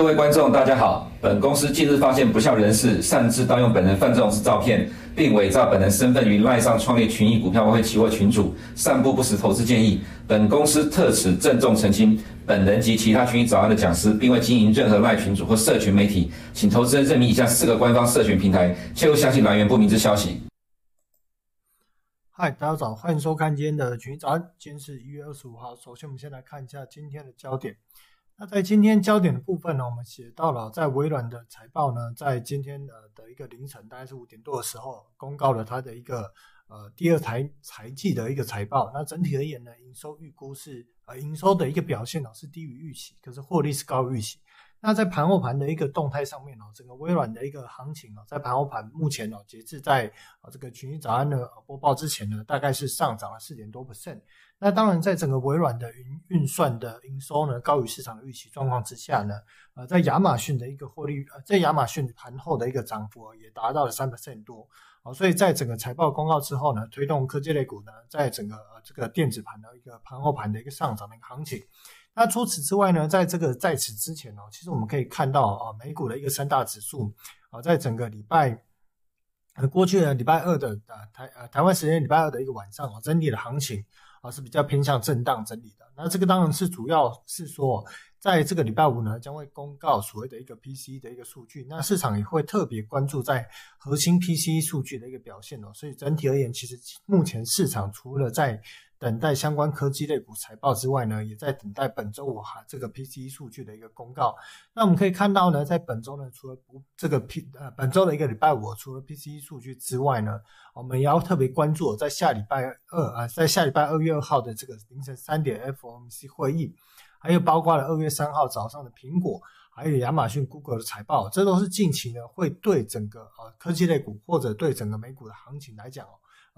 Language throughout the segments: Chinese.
各位观众，大家好。本公司近日发现不肖人士擅自盗用本人范仲式照片，并伪造本人身份于赖上创立群益股票外汇期货群组，散布不实投资建议。本公司特此郑重澄清，本人及其他群益早安的讲师，并未经营任何赖群组或社群媒体，请投资人认明以下四个官方社群平台，切勿相信来源不明之消息。嗨，大家早，欢迎收看今天的群益早安。今天是一月二十五号，首先我们先来看一下今天的焦点。那在今天焦点的部分呢，我们写到了在微软的财报呢，在今天的的一个凌晨，大概是五点多的时候，公告了它的一个呃第二财财季的一个财报。那整体而言呢，营收预估是呃营收的一个表现呢是低于预期，可是获利是高于预期。那在盘后盘的一个动态上面呢，整个微软的一个行情哦，在盘后盘目前呢，截至在啊这个群益早安的播报之前呢，大概是上涨了四点多 percent。那当然，在整个微软的云运算的营收呢高于市场的预期状况之下呢，呃，在亚马逊的一个获利，呃，在亚马逊盘后的一个涨幅也达到了三百%多。哦，所以在整个财报公告之后呢，推动科技类股呢，在整个呃这个电子盘的一个盘后盘的一个上涨的一个行情。那除此之外呢，在这个在此之前哦，其实我们可以看到啊，美股的一个三大指数啊，在整个礼拜呃过去的礼拜二的啊台呃台湾时间礼拜二的一个晚上啊，整体的行情啊是比较偏向震荡整理的。那这个当然是主要是说，在这个礼拜五呢，将会公告所谓的一个 P C 的一个数据，那市场也会特别关注在核心 P C 数据的一个表现哦。所以整体而言，其实目前市场除了在等待相关科技类股财报之外呢，也在等待本周五哈这个 PCE 数据的一个公告。那我们可以看到呢，在本周呢，除了不这个 P 呃本周的一个礼拜五，除了 PCE 数据之外呢，我们也要特别关注在下礼拜二啊，在下礼拜二月二号的这个凌晨三点 FOMC 会议，还有包括了二月三号早上的苹果，还有亚马逊、Google 的财报，这都是近期呢会对整个呃科技类股或者对整个美股的行情来讲哦。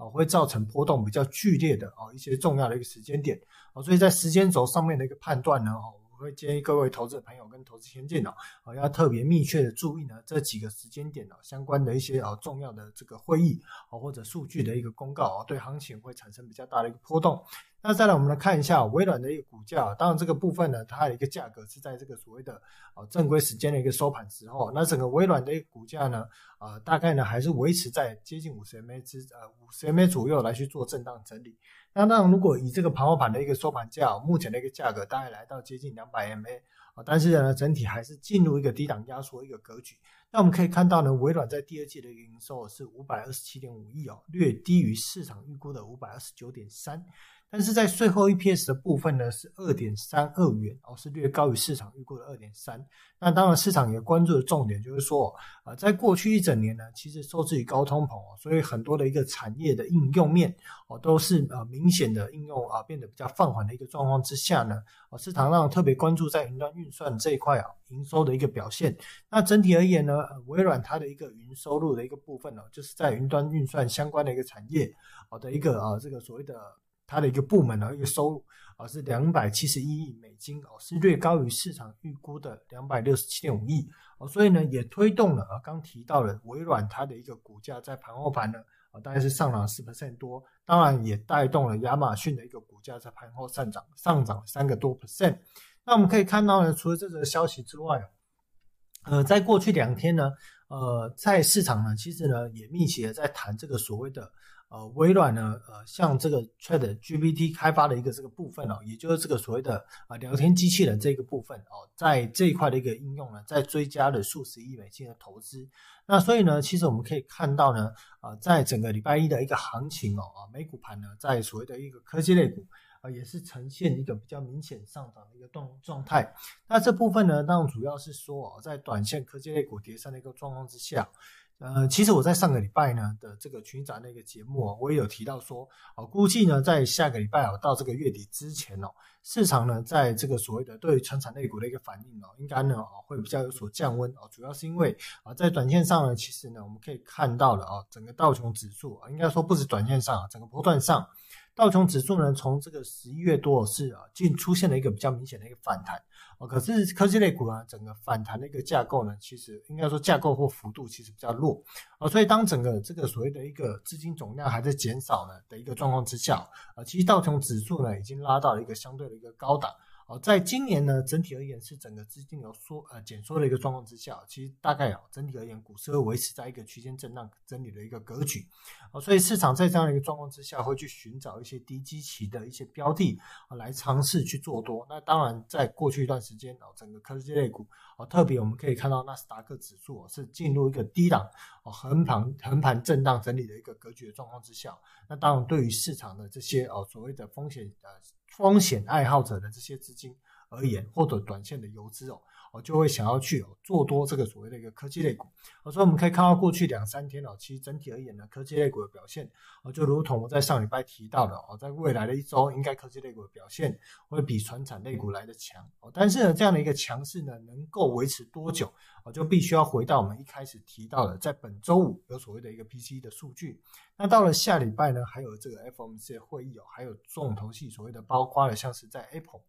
啊，会造成波动比较剧烈的啊一些重要的一个时间点啊，所以在时间轴上面的一个判断呢，我会建议各位投资朋友跟投资先进哦，啊要特别密切的注意呢这几个时间点哦相关的一些啊重要的这个会议啊或者数据的一个公告啊，对行情会产生比较大的一个波动。那再来，我们来看一下微软的一个股价。当然，这个部分呢，它的一个价格是在这个所谓的呃正规时间的一个收盘之后。那整个微软的一个股价呢，呃，大概呢还是维持在接近五十 MA 之呃五十 MA 左右来去做震荡整理。那当然，如果以这个盘后盘的一个收盘价，目前的一个价格大概来到接近两百 MA 啊，但是呢，整体还是进入一个低档压缩一个格局。那我们可以看到呢，微软在第二季的一个营收是五百二十七点五亿哦，略低于市场预估的五百二十九点三。但是在最后 EPS 的部分呢，是二点三二元哦，是略高于市场预估的二点三。那当然，市场也关注的重点就是说，啊，在过去一整年呢，其实受制于高通膨哦，所以很多的一个产业的应用面哦，都是呃明显的应用啊变得比较放缓的一个状况之下呢，啊，市场上特别关注在云端运算这一块啊，营收的一个表现。那整体而言呢，微软它的一个云收入的一个部分呢，就是在云端运算相关的一个产业哦的一个啊这个所谓的。它的一个部门的一个收入啊是两百七十一亿美金哦，是略高于市场预估的两百六十七点五亿哦，所以呢也推动了啊刚提到了微软它的一个股价在盘后盘呢啊大概是上涨四 percent 多，当然也带动了亚马逊的一个股价在盘后上涨上涨三个多 percent。那我们可以看到呢，除了这则消息之外，呃，在过去两天呢，呃，在市场呢其实呢也密切的在谈这个所谓的。呃，微软呢，呃，像这个 ChatGPT 开发的一个这个部分哦，也就是这个所谓的啊、聊天机器人这个部分哦，在这一块的一个应用呢，在追加了数十亿美金的投资。那所以呢，其实我们可以看到呢，啊、在整个礼拜一的一个行情哦，啊，美股盘呢，在所谓的一个科技类股啊、也是呈现一个比较明显上涨的一个状状态。那这部分呢，当然主要是说哦，在短线科技类股跌深的一个状况之下。呃，其实我在上个礼拜呢的这个群益早安的一个节目啊，我也有提到说，哦，估计呢在下个礼拜哦到这个月底之前哦，市场呢在这个所谓的对成产类股的一个反应哦，应该呢会比较有所降温哦，主要是因为啊在短线上呢，其实呢我们可以看到了啊，整个道琼指数啊，应该说不止短线上啊，整个波段上。道琼指数呢，从这个十一月多是啊，竟出现了一个比较明显的一个反弹哦。可是科技类股呢，整个反弹的一个架构呢，其实应该说架构或幅度其实比较弱啊。所以当整个这个所谓的一个资金总量还在减少呢的一个状况之下啊，其实道琼指数呢已经拉到了一个相对的一个高档哦，在今年呢，整体而言是整个资金流缩呃减缩的一个状况之下，其实大概哦，整体而言股市会维持在一个区间震荡整理的一个格局，哦，所以市场在这样的一个状况之下，会去寻找一些低基期的一些标的啊来尝试去做多。那当然，在过去一段时间哦，整个科技类股哦，特别我们可以看到纳斯达克指数是进入一个低档哦横盘横盘震荡整理的一个格局的状况之下，那当然对于市场的这些哦所谓的风险呃。风险爱好者的这些资金而言，或者短线的游资哦，我就会想要去哦做多这个所谓的一个科技类股。所以我们可以看到过去两三天哦，其实整体而言呢，科技类股的表现哦，就如同我在上礼拜提到的哦，在未来的一周，应该科技类股的表现会比传产类股来得强哦。但是呢，这样的一个强势呢，能够维持多久？我就必须要回到我们一开始提到的，在本周五有所谓的一个 PCE 的数据。那到了下礼拜呢，还有这个 FOMC 会议哦，还有重头戏所谓的包括了，像是在 Apple。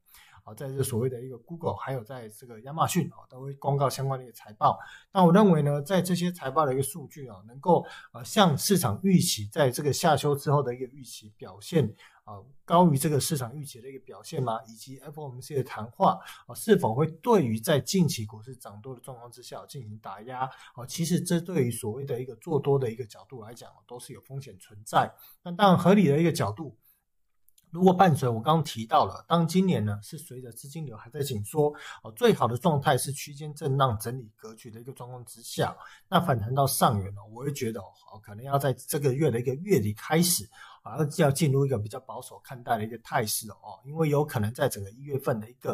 啊，在这所谓的一个 Google，还有在这个亚马逊啊，都会公告相关的一个财报。那我认为呢，在这些财报的一个数据啊，能够呃向市场预期，在这个下修之后的一个预期表现啊，高于这个市场预期的一个表现吗？以及 FOMC 的谈话啊，是否会对于在近期股市涨多的状况之下进行打压？啊，其实这对于所谓的一个做多的一个角度来讲，都是有风险存在。那当然合理的一个角度。如果伴随我刚刚提到了，当今年呢是随着资金流还在紧缩，哦，最好的状态是区间震荡整理格局的一个状况之下，那反弹到上缘呢，我会觉得哦，可能要在这个月的一个月底开始，啊，要进入一个比较保守看待的一个态势哦，因为有可能在整个一月份的一个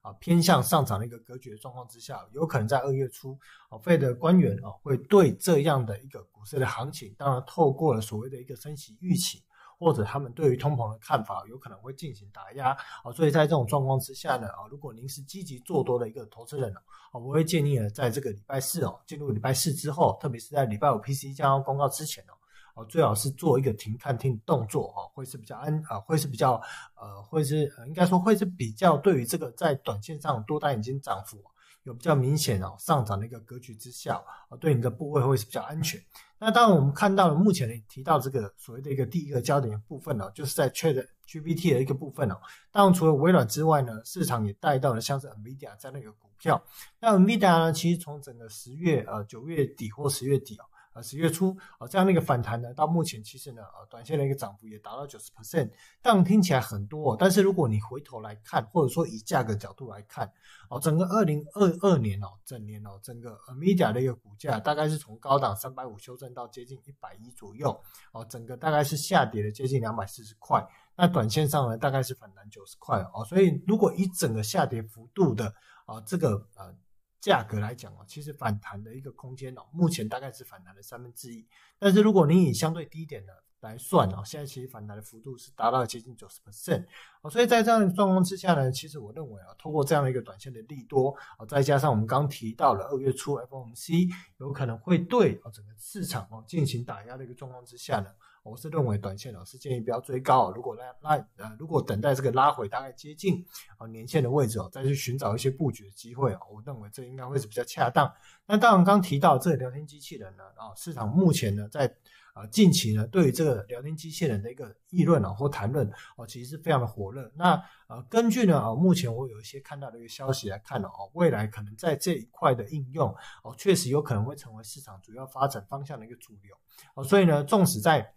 啊偏向上涨的一个格局的状况之下，有可能在二月初，哦，Fed 的官员哦会对这样的一个股市的行情，当然透过了所谓的一个升息预期。或者他们对于通膨的看法有可能会进行打压。啊，所以在这种状况之下呢啊，如果您是积极做多的一个投资人呢啊，我会建议呢，在这个礼拜四哦，进入礼拜四之后，特别是在礼拜五 PCE 将要公告之前哦，哦最好是做一个停看听动作哦，会是比较安啊，会是比较呃，会是应该说会是比较对于这个在短线上多单已经涨幅有比较明显哦上涨的一个格局之下啊，对你的部位会是比较安全。那当然，我们看到了目前提到这个所谓的一个第一个焦点部分呢，就是在 ChatGPT 的一个部分哦。当然，除了微软之外呢，市场也带到了像是 NVIDIA 这样的一个股票。那 NVIDIA 呢，其实从整个十月呃九月底或十月底哦。呃，十月初啊，这样的一个反弹呢，到目前其实呢，呃，短线的一个涨幅也达到九十 percent，当然听起来很多，但是如果你回头来看，或者说以价格角度来看，哦，整个二零二二年哦，整年哦，整个 NVIDIA 的一个股价大概是从高档三百五修正到接近一百一左右，哦，整个大概是下跌了接近两百四十块，那短线上呢，大概是反弹九十块哦，所以如果以整个下跌幅度的啊，这个呃。价格来讲哦，其实反弹的一个空间哦，目前大概是反弹的三分之一。但是如果你以相对低点的来算哦，现在其实反弹的幅度是达到接近九十 percent 哦。所以在这样的状况之下呢，其实我认为啊，通过这样的一个短线的利多啊，再加上我们刚提到了二月初 FOMC 有可能会对啊整个市场哦进行打压的一个状况之下呢。我是认为短线老师建议不要追高，如果拉拉呃，如果等待这个拉回大概接近啊年线的位置哦，再去寻找一些布局的机会哦，我认为这应该会是比较恰当。那当然刚提到这个聊天机器人呢啊，市场目前呢在啊近期呢对于这个聊天机器人的一个议论啊或谈论哦，其实是非常的火热。那呃根据呢啊目前我有一些看到的一个消息来看呢哦，未来可能在这一块的应用哦，确实有可能会成为市场主要发展方向的一个主流哦，所以呢，纵使在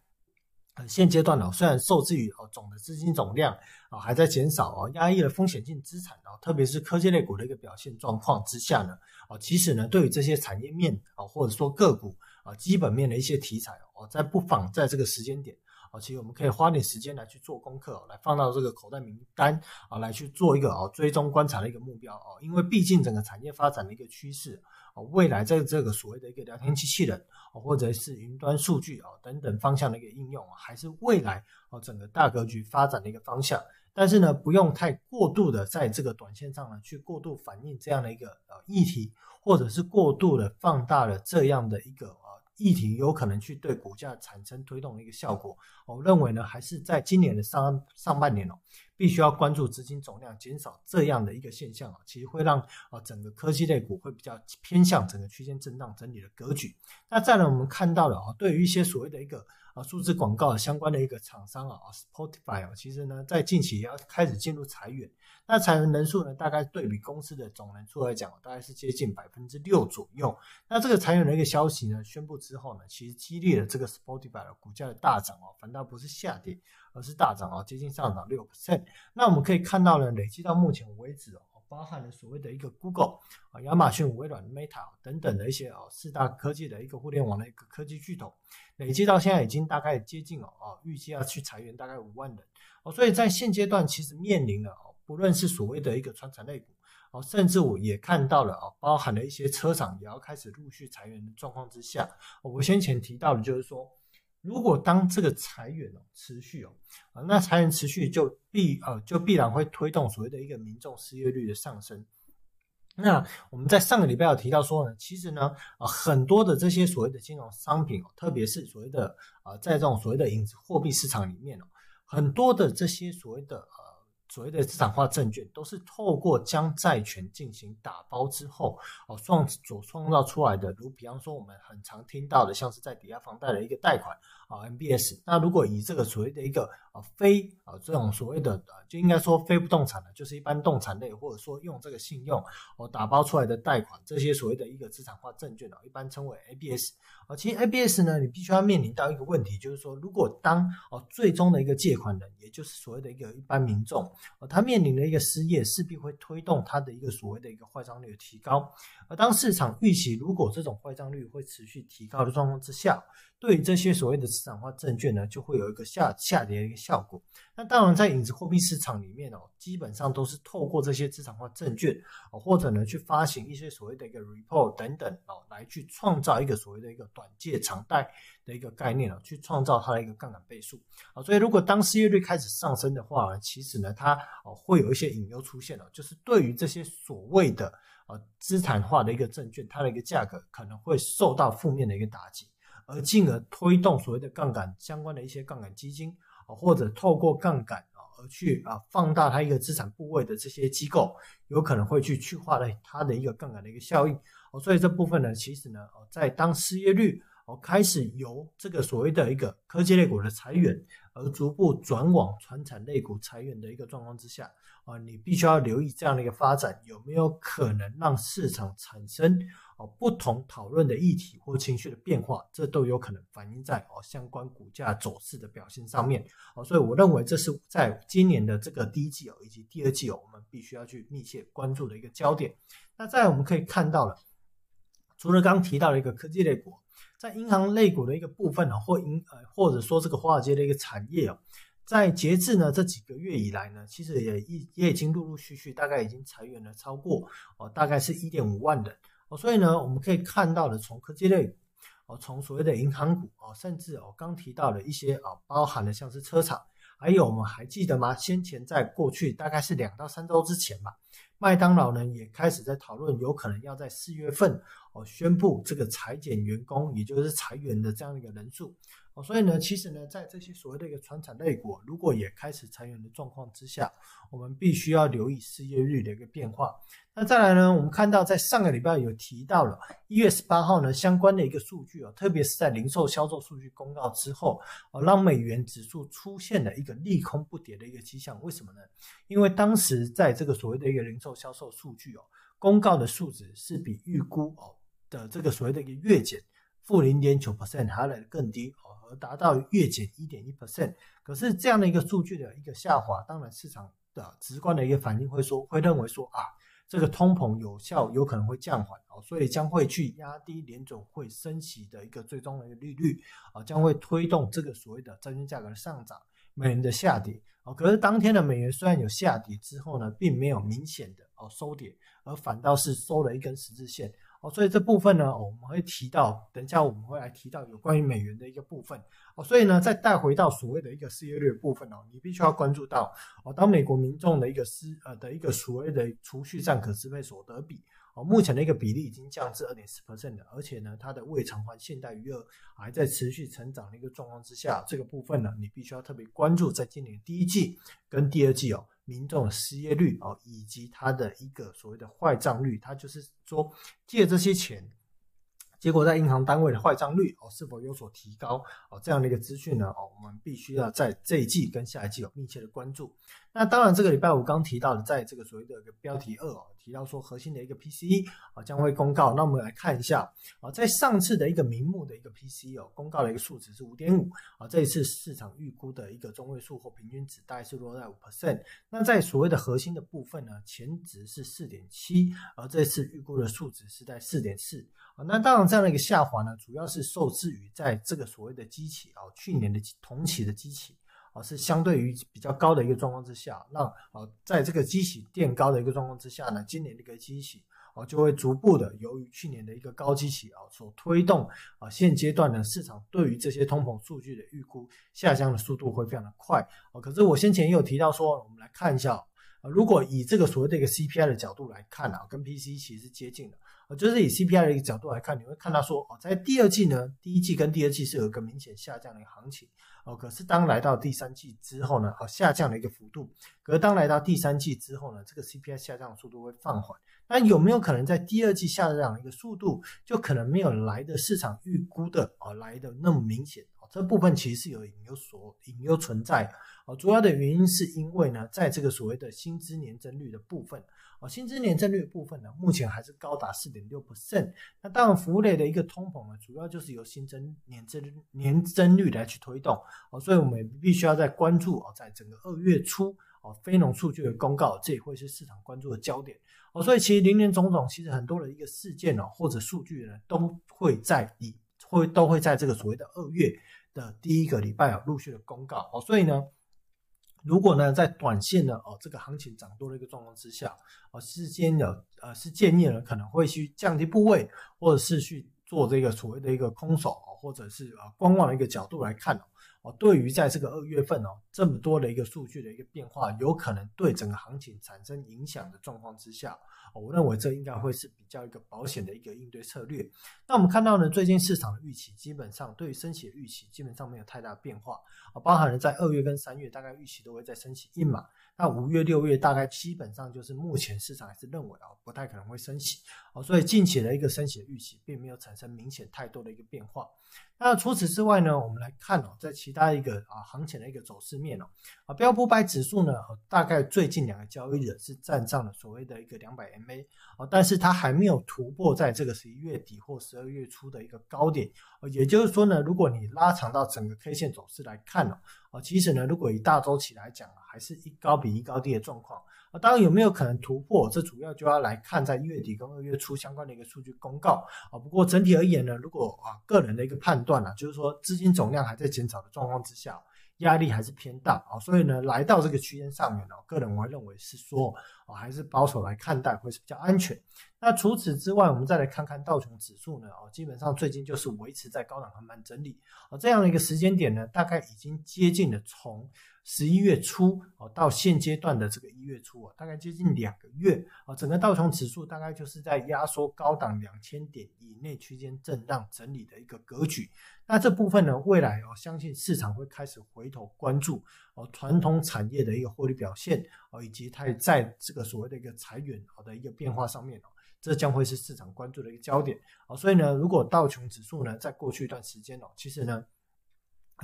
呃现阶段呢，虽然受制于哦总的资金总量啊还在减少啊，压抑了风险性资产哦，特别是科技类股的一个表现状况之下呢，啊其实呢对于这些产业面啊或者说个股啊基本面的一些题材哦，在不妨在这个时间点。其实我们可以花点时间来去做功课，来放到这个口袋名单啊，来去做一个啊追踪观察的一个目标哦。因为毕竟整个产业发展的一个趋势啊，未来在这个所谓的一个聊天机器人啊，或者是云端数据啊等等方向的一个应用，还是未来啊整个大格局发展的一个方向。但是呢，不用太过度的在这个短线上呢去过度反映这样的一个呃议题，或者是过度的放大了这样的一个。议题有可能去对股价产生推动的一个效果，我认为呢，还是在今年的上上半年哦，必须要关注资金总量减少这样的一个现象啊，其实会让啊整个科技类股会比较偏向整个区间震荡整理的格局。那再来我们看到了啊，对于一些所谓的一个啊数字广告相关的一个厂商啊，Spotify 啊，其实呢在近期也要开始进入裁员。那裁员人数呢，大概对比公司的总人数来讲，大概是接近百分之六左右。那这个裁员的一个消息呢，宣布之后呢，其实激励了这个 Spotify 的股价的大涨哦，反倒不是下跌，而是大涨啊，接近上涨六 percent。那我们可以看到呢，累计到目前为止哦，包含了所谓的一个 Google 啊、亚马逊、微软、Meta 等等的一些哦四大科技的一个互联网的一个科技巨头，累计到现在已经大概接近哦啊，预计要去裁员大概五万人哦，所以在现阶段其实面临了哦。不论是所谓的一个传产类股，哦，甚至我也看到了啊，包含了一些车厂也要开始陆续裁员的状况之下，我先前提到的就是说，如果当这个裁员哦持续哦，啊，那裁员持续就必呃就必然会推动所谓的一个民众失业率的上升。那我们在上个礼拜有提到说呢，其实呢啊很多的这些所谓的金融商品哦，特别是所谓的啊在这种所谓的影子货币市场里面哦，很多的这些所谓的呃。所谓的资产化证券，都是透过将债权进行打包之后，哦创所创造出来的。如比方说，我们很常听到的，像是在抵押房贷的一个贷款啊，MBS。那如果以这个所谓的一个啊非啊这种所谓的啊，就应该说非不动产的，就是一般动产类，或者说用这个信用哦打包出来的贷款，这些所谓的一个资产化证券哦，一般称为 ABS。啊，其实 ABS 呢，你必须要面临到一个问题，就是说，如果当哦最终的一个借款人，也就是所谓的一个一般民众，哦，他面临的一个失业，势必会推动他的一个所谓的一个坏账率的提高。而当市场预期如果这种坏账率会持续提高的状况之下，对于这些所谓的资产化证券呢，就会有一个下下跌的一个效果。那当然，在影子货币市场里面哦，基本上都是透过这些资产化证券哦，或者呢去发行一些所谓的一个 report 等等哦，来去创造一个所谓的一个短借长贷的一个概念哦，去创造它的一个杠杆倍数啊。所以，如果当失业率开始上升的话呢，其实呢，它哦会有一些隐忧出现了，就是对于这些所谓的呃资产化的一个证券，它的一个价格可能会受到负面的一个打击。而进而推动所谓的杠杆相关的一些杠杆基金啊，或者透过杠杆啊而去啊放大它一个资产部位的这些机构，有可能会去去化了它的一个杠杆的一个效应哦。所以这部分呢，其实呢，哦在当失业率哦开始由这个所谓的一个科技类股的裁员，而逐步转往传产类股裁员的一个状况之下啊，你必须要留意这样的一个发展有没有可能让市场产生。哦，不同讨论的议题或情绪的变化，这都有可能反映在哦相关股价走势的表现上面。哦，所以我认为这是在今年的这个第一季哦以及第二季哦，我们必须要去密切关注的一个焦点。那再来我们可以看到了，除了刚刚提到的一个科技类股，在银行类股的一个部分呢，或银呃或者说这个华尔街的一个产业哦，在截至呢这几个月以来呢，其实也已也已经陆陆续续大概已经裁员了超过哦大概是一点五万人。哦，所以呢，我们可以看到的，从科技类股，哦，从所谓的银行股，哦，甚至哦，刚提到的一些啊，包含了像是车厂，还有我们还记得吗？先前在过去大概是两到三周之前吧，麦当劳呢也开始在讨论，有可能要在四月份哦宣布这个裁减员工，也就是裁员的这样一个人数。哦，所以呢，其实呢，在这些所谓的一个传产类股，如果也开始裁员的状况之下，我们必须要留意失业率的一个变化。那再来呢，我们看到在上个礼拜有提到了一月十八号呢相关的一个数据哦，特别是在零售销售数据公告之后，哦，让美元指数出现了一个利空不跌的一个迹象。为什么呢？因为当时在这个所谓的一个零售销售数据哦，公告的数值是比预估哦的这个所谓的一个月减负零点九 percent 还来得更低哦。而达到月减一点一 percent，可是这样的一个数据的一个下滑，当然市场的直观的一个反应会说，会认为说啊，这个通膨有效，有可能会降缓哦，所以将会去压低联准会升息的一个最终的一个利率啊，将会推动这个所谓的债券价格的上涨，美元的下跌啊。可是当天的美元虽然有下跌之后呢，并没有明显的哦收跌，而反倒是收了一根十字线。哦，所以这部分呢，我们会提到，等一下我们会来提到有关于美元的一个部分。哦，所以呢，再带回到所谓的一个失业率部分哦，你必须要关注到哦，当美国民众的一个失呃的一个所谓的储蓄占可支配所得比哦，目前的一个比例已经降至二点四 percent，而且呢，它的未偿还现贷余额还在持续成长的一个状况之下，这个部分呢，你必须要特别关注，在今年第一季跟第二季哦，民众的失业率哦，以及他的一个所谓的坏账率，他就是说借这些钱。结果在银行单位的坏账率哦是否有所提高哦，这样的一个资讯呢哦，我们必须要在这一季跟下一季有密切的关注。那当然，这个礼拜五刚提到的，在这个所谓的一个标题二哦，提到说核心的一个 PCE 啊将会公告。那我们来看一下啊，在上次的一个名目的一个 PCE 哦，公告的一个数值是五点五啊，这一次市场预估的一个中位数或平均值大概是落在五 percent。那在所谓的核心的部分呢，前值是四点七，而这次预估的数值是在四点四。啊，那当然这样的一个下滑呢，主要是受制于在这个所谓的机器啊，去年的同期的机器啊，是相对于比较高的一个状况之下，那啊，在这个基期垫高的一个状况之下呢，今年的一个基期啊，就会逐步的由于去年的一个高基期啊所推动啊，现阶段呢，市场对于这些通膨数据的预估下降的速度会非常的快啊。可是我先前也有提到说，我们来看一下啊，如果以这个所谓的一个 CPI 的角度来看啊，跟 PC 其实是接近的。就是以 CPI 的一个角度来看，你会看到说，哦，在第二季呢，第一季跟第二季是有一个明显下降的一个行情，哦，可是当来到第三季之后呢，哦，下降的一个幅度，可是当来到第三季之后呢，这个 CPI 下降的速度会放缓。那有没有可能在第二季下降一个速度，就可能没有来的市场预估的哦来的那么明显？这部分其实是有隐忧所隐忧存在。哦，主要的原因是因为呢，在这个所谓的薪资年增率的部分。哦，薪资年增率部分呢，目前还是高达四点六不甚。那当然，服务类的一个通膨呢，主要就是由新增年增年增率来去推动。哦，所以我们必须要在关注哦，在整个二月初哦，非农数据的公告，这也会是市场关注的焦点。哦，所以其实林林总总，其实很多的一个事件哦，或者数据呢，都会在以会都会在这个所谓的二月的第一个礼拜啊，陆续的公告。哦，所以呢。如果呢，在短线呢哦，这个行情涨多的一个状况之下，哦，是建议呃是建议呢，可能会去降低部位，或者是去做这个所谓的一个空手，或者是呃观望的一个角度来看哦哦。对于在这个二月份哦，这么多的一个数据的一个变化，有可能对整个行情产生影响的状况之下，我认为这应该会是比较一个保险的一个应对策略。那我们看到呢，最近市场的预期基本上对于升息的预期基本上没有太大变化啊，包含了在二月跟三月大概预期都会再升息一码，那五月六月大概基本上就是目前市场还是认为啊不太可能会升息哦，所以近期的一个升息的预期并没有产生明显太多的一个变化。那除此之外呢，我们来看哦，在其他一个啊行情的一个走势面哦，啊标普百指数呢，大概最近两个交易日是站上了所谓的一个两百 MA 哦，但是它还没有突破在这个十一月底或十二月初的一个高点，也就是说呢，如果你拉长到整个 K 线走势来看哦，啊其实呢，如果以大周期来讲啊，还是一高比一高低的状况。啊当然有没有可能突破，这主要就要来看在一月底跟二月初相关的一个数据公告啊。不过整体而言呢，如果啊个人的一个判断啊，就是说资金总量还在减少的状况之下，压力还是偏大啊。所以呢，来到这个区间上面呢，个人我认为是说啊，还是保守来看待会是比较安全。那除此之外，我们再来看看道琼指数呢，啊，基本上最近就是维持在高档横盘整理啊，这样的一个时间点呢，大概已经接近了从。十一月初哦，到现阶段的这个一月初啊，大概接近两个月啊，整个道琼指数大概就是在压缩高档两千点以内区间震荡整理的一个格局。那这部分呢，未来哦，相信市场会开始回头关注哦，传统产业的一个获利表现哦，以及它也在这个所谓的一个裁员好的一个变化上面哦，这将会是市场关注的一个焦点哦。所以呢，如果道琼指数呢，在过去一段时间哦，其实呢。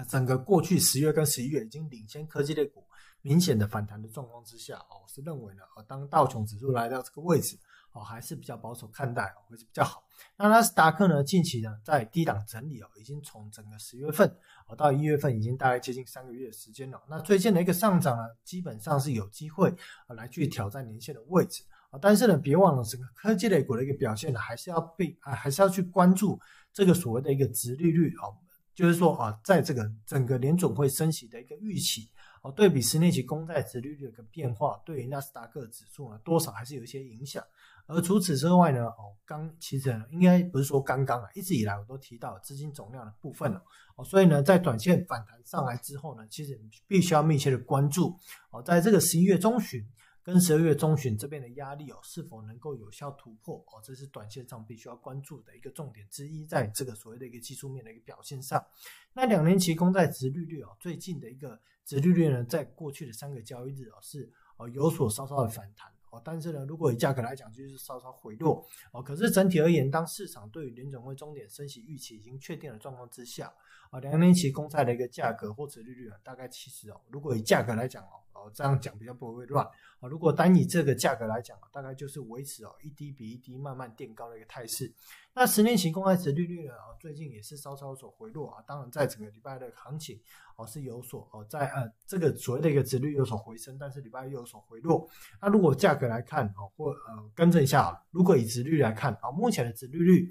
整个过去十月跟十一月已经领先科技类股明显的反弹的状况之下，哦，我是认为呢，呃当道琼指数来到这个位置，哦，还是比较保守看待，会是比较好。那纳斯达克呢，近期呢在低档整理哦，已经从整个十月份哦到一月份，已经大概接近三个月的时间了。那最近的一个上涨呢，基本上是有机会啊来去挑战年线的位置啊。但是呢，别忘了整个科技类股的一个表现呢，还是要被啊，还是要去关注这个所谓的一个殖利率哦。就是说啊，在这个整个联准会升息的一个预期哦，对比十年期公债殖利率的一个变化，对于纳斯达克指数呢，多少还是有一些影响。而除此之外呢，哦，刚其实应该不是说刚刚啊，一直以来我都提到资金总量的部分了哦，所以呢，在短线反弹上来之后呢，其实必须要密切的关注哦，在这个十一月中旬跟十二月中旬这边的压力哦，是否能够有效突破哦？这是短线上必须要关注的一个重点之一，在这个所谓的一个技术面的一个表现上。那两年期公债值利率哦，最近的一个值利率呢，在过去的三个交易日哦，是哦有所稍稍的反弹哦，但是呢，如果以价格来讲，就是稍稍回落哦。可是整体而言，当市场对于联总会终点升息预期已经确定的状况之下，啊，两年期公债的一个价格或者利率啊，大概其实哦，如果以价格来讲哦。哦，这样讲比较不会乱啊。如果单以这个价格来讲，大概就是维持哦一低比一低慢慢垫高的一个态势。那十年期公债值利率呢，最近也是稍稍有所回落啊。当然，在整个礼拜的行情哦是有所哦在呃这个所谓的一个值率有所回升，但是礼拜又有所回落。那如果价格来看哦，或呃更正一下啊，如果以值率来看啊，目前的值利率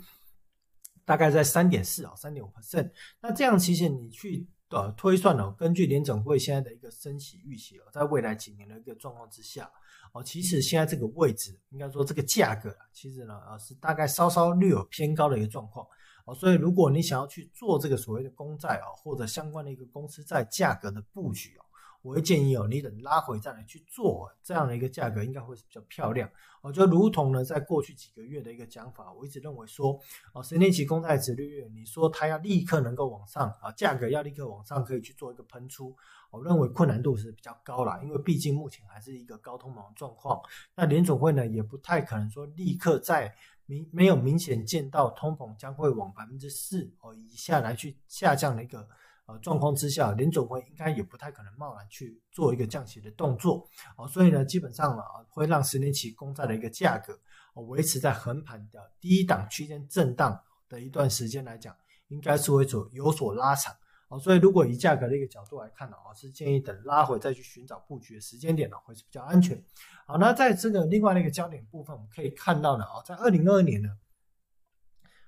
大概在三点四啊，三点五 percent。那这样其实你去。呃，推算哦，根据联准会现在的一个升息预期哦，在未来几年的一个状况之下哦，其实现在这个位置应该说这个价格啊，其实呢呃是大概稍稍略有偏高的一个状况哦，所以如果你想要去做这个所谓的公债啊，或者相关的一个公司债价格的布局哦。我会建议哦，你等拉回再来去做这样的一个价格，应该会是比较漂亮哦。就如同呢，在过去几个月的一个讲法，我一直认为说，哦，十年期公债殖利率，你说它要立刻能够往上啊，价格要立刻往上，可以去做一个喷出，我认为困难度是比较高啦，因为毕竟目前还是一个高通膨的状况。那联准会呢，也不太可能说立刻在明没有明显见到通膨将会往百分之四哦以下来去下降的一个。呃，状况之下，联总会应该也不太可能贸然去做一个降息的动作，哦，所以呢，基本上呢，会让十年期公债的一个价格，哦，维持在横盘的低档区间震荡的一段时间来讲，应该是会有有所拉长，哦，所以如果以价格的一个角度来看呢，哦，是建议等拉回再去寻找布局的时间点呢，会是比较安全。好，那在这个另外的一个焦点部分，我们可以看到呢，哦，在二零二二年呢。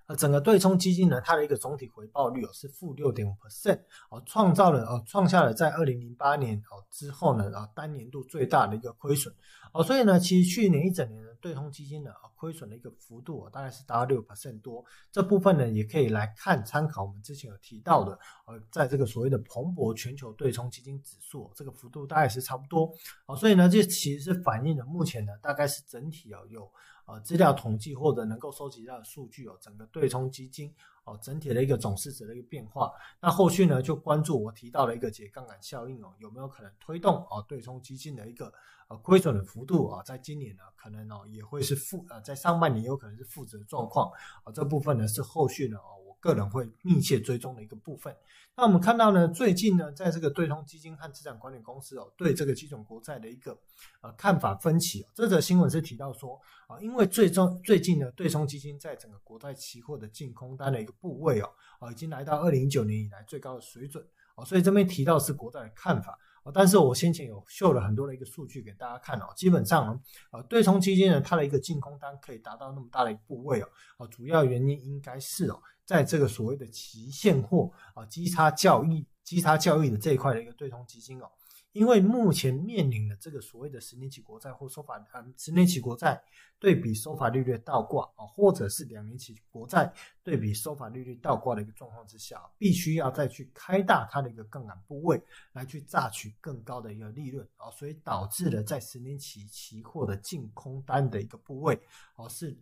呃，整个对冲基金呢，它的一个总体回报率哦是负六点五 percent 哦，创造了哦创下了在二零零八年哦之后呢啊单年度最大的一个亏损哦，所以呢，其实去年一整年的对冲基金呢啊亏损的一个幅度大概是达到六 percent 多，这部分呢也可以来看参考我们之前有提到的呃，在这个所谓的蓬勃全球对冲基金指数这个幅度大概是差不多哦，所以呢这其实是反映了目前呢大概是整体哦有。呃，资料统计或者能够收集到的数据哦，整个对冲基金哦，整体的一个总市值的一个变化。那后续呢，就关注我提到的一个解杠杆效应哦，有没有可能推动哦对冲基金的一个呃亏损的幅度啊，在今年呢，可能哦也会是负呃，在上半年有可能是负值的状况啊。这部分呢是后续呢哦。个人会密切追踪的一个部分。那我们看到呢，最近呢，在这个对冲基金和资产管理公司哦，对这个基准国债的一个呃看法分歧哦。这则新闻是提到说啊，因为最终最近呢，对冲基金在整个国债期货的净空单的一个部位哦，啊已经来到二零一九年以来最高的水准哦，所以这边提到是国债的看法。但是我先前有秀了很多的一个数据给大家看哦，基本上呃，对冲基金呢，它的一个净空单可以达到那么大的一个部位哦，主要原因应该是哦，在这个所谓的期现货啊，基差交易、基差交易的这一块的一个对冲基金哦。因为目前面临的这个所谓的十年期国债或收法，嗯，十年期国债对比收法利率倒挂啊，或者是两年期国债对比收法利率倒挂的一个状况之下，必须要再去开大它的一个杠杆部位，来去榨取更高的一个利润啊，所以导致了在十年期期货的净空单的一个部位啊是。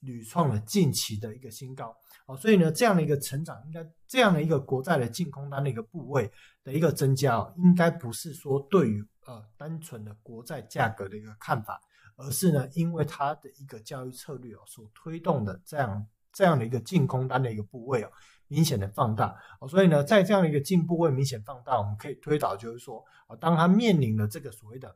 屡创了近期的一个新高，哦，所以呢，这样的一个成长，应该这样的一个国债的净空单的一个部位的一个增加，哦，应该不是说对于呃单纯的国债价格的一个看法，而是呢，因为它的一个交易策略哦所推动的这样这样的一个净空单的一个部位哦明显的放大，哦，所以呢，在这样的一个净部位明显放大，我们可以推导就是说，啊，当它面临了这个所谓的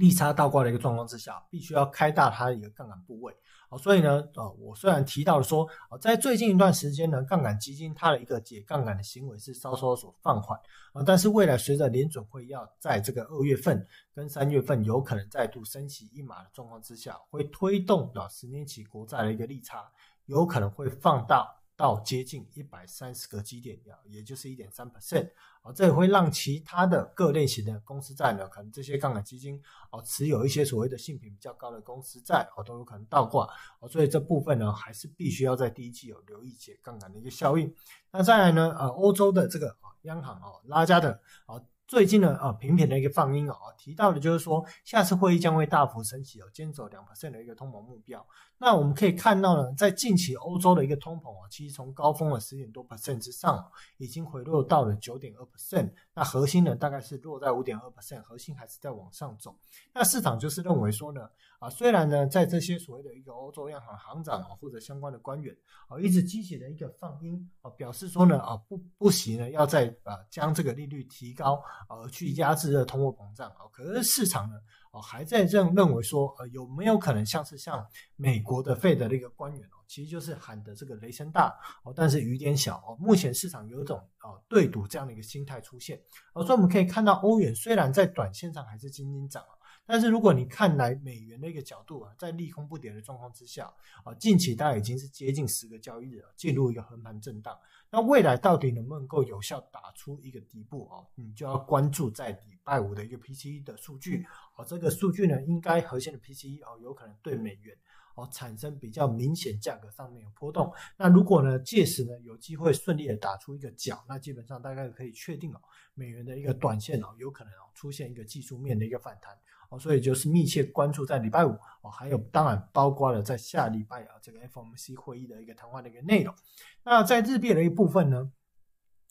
利差倒挂的一个状况之下，必须要开大它的一个杠杆部位。哦，所以呢，呃，我虽然提到了说，呃，在最近一段时间呢，杠杆基金它的一个解杠杆的行为是稍稍所放缓，啊，但是未来随着联准会要在这个二月份跟三月份有可能再度升息一码的状况之下，会推动到十年期国债的一个利差，有可能会放大。到接近一百三十个基点，也就是一点三 percent 啊，这也会让其他的各类型的公司债呢，可能这些杠杆基金哦，持有一些所谓的性品比较高的公司债哦，都有可能倒挂啊，所以这部分呢，还是必须要在第一季有留意解杠杆的一个效应。那再来呢，呃，欧洲的这个央行哦，拉加德啊。最近呢，呃，频频的一个放音啊，提到的就是说，下次会议将会大幅升息哦，坚守两 percent 的一个通膨目标。那我们可以看到呢，在近期欧洲的一个通膨啊，其实从高峰的十点多 percent 之上，已经回落到了九点二 percent。那核心呢，大概是落在五点二 percent，核心还是在往上走。那市场就是认为说呢，啊，虽然呢，在这些所谓的一个欧洲央行行长啊，或者相关的官员啊，一直积极的一个放音啊，表示说呢，啊，不不行呢，要再啊将这个利率提高。而去压制的通货膨胀啊，可是市场呢，啊还在认认为说，呃有没有可能像是像美国的费德的一个官员哦，其实就是喊的这个雷声大哦，但是雨点小哦。目前市场有一种哦对赌这样的一个心态出现，所以我们可以看到欧元虽然在短线上还是轻轻涨。但是如果你看来美元的一个角度啊，在利空不跌的状况之下啊，近期大概已经是接近十个交易日了，进入一个横盘震荡。那未来到底能不能够有效打出一个底部啊？你就要关注在礼拜五的一个 PCE 的数据啊，这个数据呢，应该核心的 PCE 哦，有可能对美元哦产生比较明显价格上面有波动。那如果呢，届时呢有机会顺利的打出一个角，那基本上大概可以确定哦，美元的一个短线哦，有可能哦出现一个技术面的一个反弹。哦，所以就是密切关注在礼拜五哦，还有当然包括了在下礼拜啊这个 FOMC 会议的一个谈话的一个内容。那在日币的一部分呢？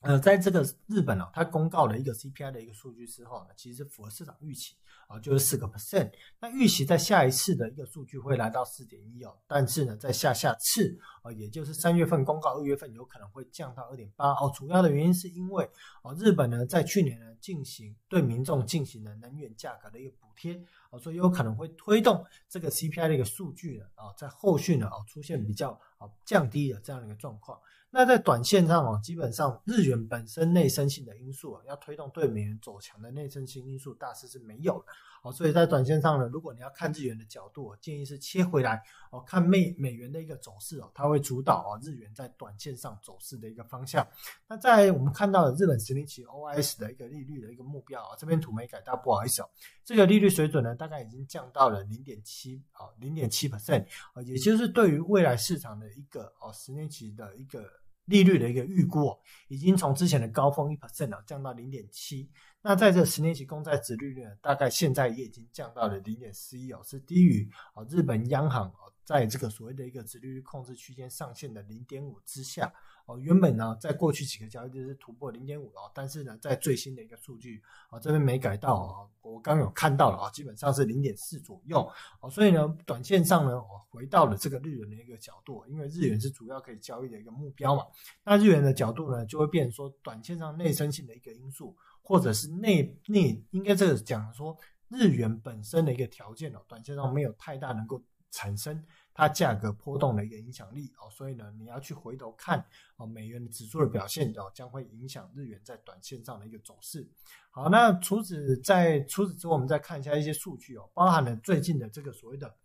呃，在这个日本啊，它公告了一个 CPI 的一个数据之后呢，其实符合市场预期啊，就是四个 percent。那预期在下一次的一个数据会来到四点一哦，但是呢，在下下次啊，也就是三月份公告，二月份有可能会降到二点八哦。主要的原因是因为啊，日本呢在去年呢进行对民众进行了能源价格的一个补贴啊，所以有可能会推动这个 CPI 的一个数据呢啊，在后续呢啊出现比较啊降低的这样的一个状况。那在短线上哦，基本上日元本身内生性的因素啊，要推动对美元走强的内生性因素，大致是没有的。好，所以在短线上呢，如果你要看日元的角度，建议是切回来哦，看美美元的一个走势哦，它会主导啊日元在短线上走势的一个方向。那在我们看到的日本十年期 OIS 的一个利率的一个目标啊，这边图没改到，不好意思哦，这个利率水准呢，大概已经降到了零点七啊，零点七 percent 啊，也就是对于未来市场的一个哦十年期的一个。利率的一个预估哦，已经从之前的高峰一 percent 啊降到零点七。那在这十年期公债值利率呢，大概现在也已经降到了零点四一哦，是低于啊日本央行哦在这个所谓的一个殖利率控制区间上限的零点五之下。哦，原本呢，在过去几个交易日是突破零点五哦，但是呢，在最新的一个数据啊，这边没改到啊，我刚有看到了啊，基本上是零点四左右哦，所以呢，短线上呢，我回到了这个日元的一个角度，因为日元是主要可以交易的一个目标嘛，那日元的角度呢，就会变成说，短线上内生性的一个因素，或者是内内应该这个讲说日元本身的一个条件哦，短线上没有太大能够产生。它价格波动的一个影响力哦，所以呢，你要去回头看哦，美元指数的表现哦，将会影响日元在短线上的一个走势。好，那除此在除此之外，我们再看一下一些数据哦，包含了最近的这个所谓的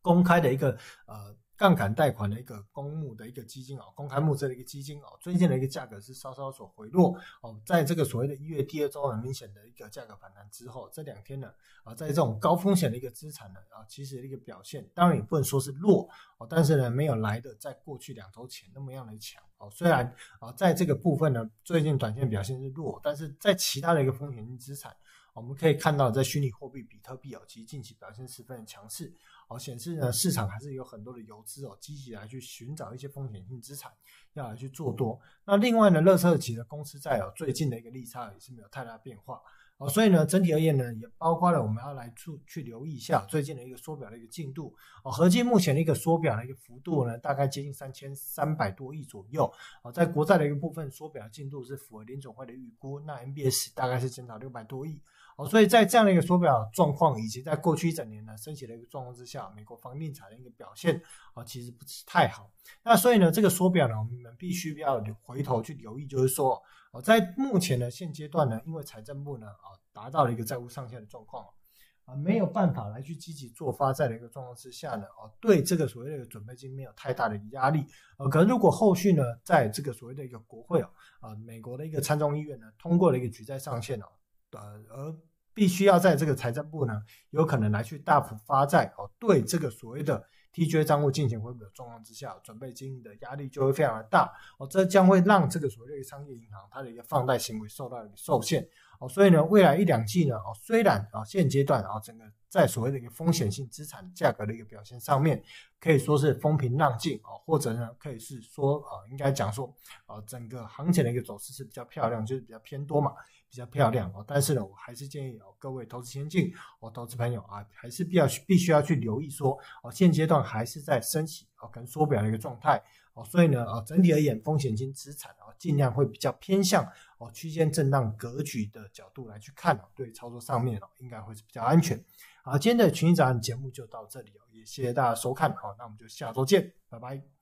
公开的一个呃。杠杆贷款的一个公募的一个基金哦，公开募资的一个基金哦，最近的一个价格是稍稍所回落哦，在这个所谓的一月第二周很明显的一个价格反弹之后，这两天呢啊，在这种高风险的一个资产呢啊，其实一个表现当然也不能说是弱哦，但是呢没有来的在过去两周前那么样的强哦，虽然啊在这个部分呢最近短线表现是弱，但是在其他的一个风险资产。我们可以看到，在虚拟货币比特币哦，其实近期表现十分的强势，哦，显示呢市场还是有很多的游资哦，积极来去寻找一些风险性资产，要来去做多。那另外呢，垃圾级的公司债哦，最近的一个利差也是没有太大变化。哦，所以呢，整体而言呢，也包括了我们要来去去留意一下最近的一个缩表的一个进度。哦，合计目前的一个缩表的一个幅度呢，大概接近三千三百多亿左右。哦，在国债的一个部分，缩表进度是符合联准会的预估。那 MBS 大概是减少六百多亿。哦，所以在这样的一个缩表状况，以及在过去一整年呢升息的一个状况之下，美国房地产的一个表现啊，其实不是太好。那所以呢，这个缩表呢，我们必须要回头去留意，就是说。哦，在目前的现阶段呢，因为财政部呢啊达到了一个债务上限的状况啊，没有办法来去积极做发债的一个状况之下呢，哦，对这个所谓的准备金没有太大的压力。呃，可能如果后续呢，在这个所谓的一个国会啊，美国的一个参众议院呢通过了一个举债上限哦，呃，而必须要在这个财政部呢有可能来去大幅发债哦，对这个所谓的。TGA 账户进行回补的状况之下，准备金的压力就会非常的大哦，这将会让这个所谓的商业银行它的一个放贷行为受到一个受限哦，所以呢，未来一两季呢，哦，虽然啊现阶段啊整个在所谓的一个风险性资产价格的一个表现上面，可以说是风平浪静啊，或者呢可以是说啊，应该讲说啊，整个行情的一个走势是比较漂亮，就是比较偏多嘛，比较漂亮哦。但是呢，我还是建议哦各位投资先进哦投资朋友啊，还是必要去必须要去留意说哦，现阶段还是在升息啊跟缩表的一个状态。哦，所以呢，啊，整体而言，风险金资产啊，尽量会比较偏向哦区间震荡格局的角度来去看哦，对操作上面哦，应该会是比较安全。好，今天的群益早安节目就到这里哦，也谢谢大家收看，好，那我们就下周见，拜拜。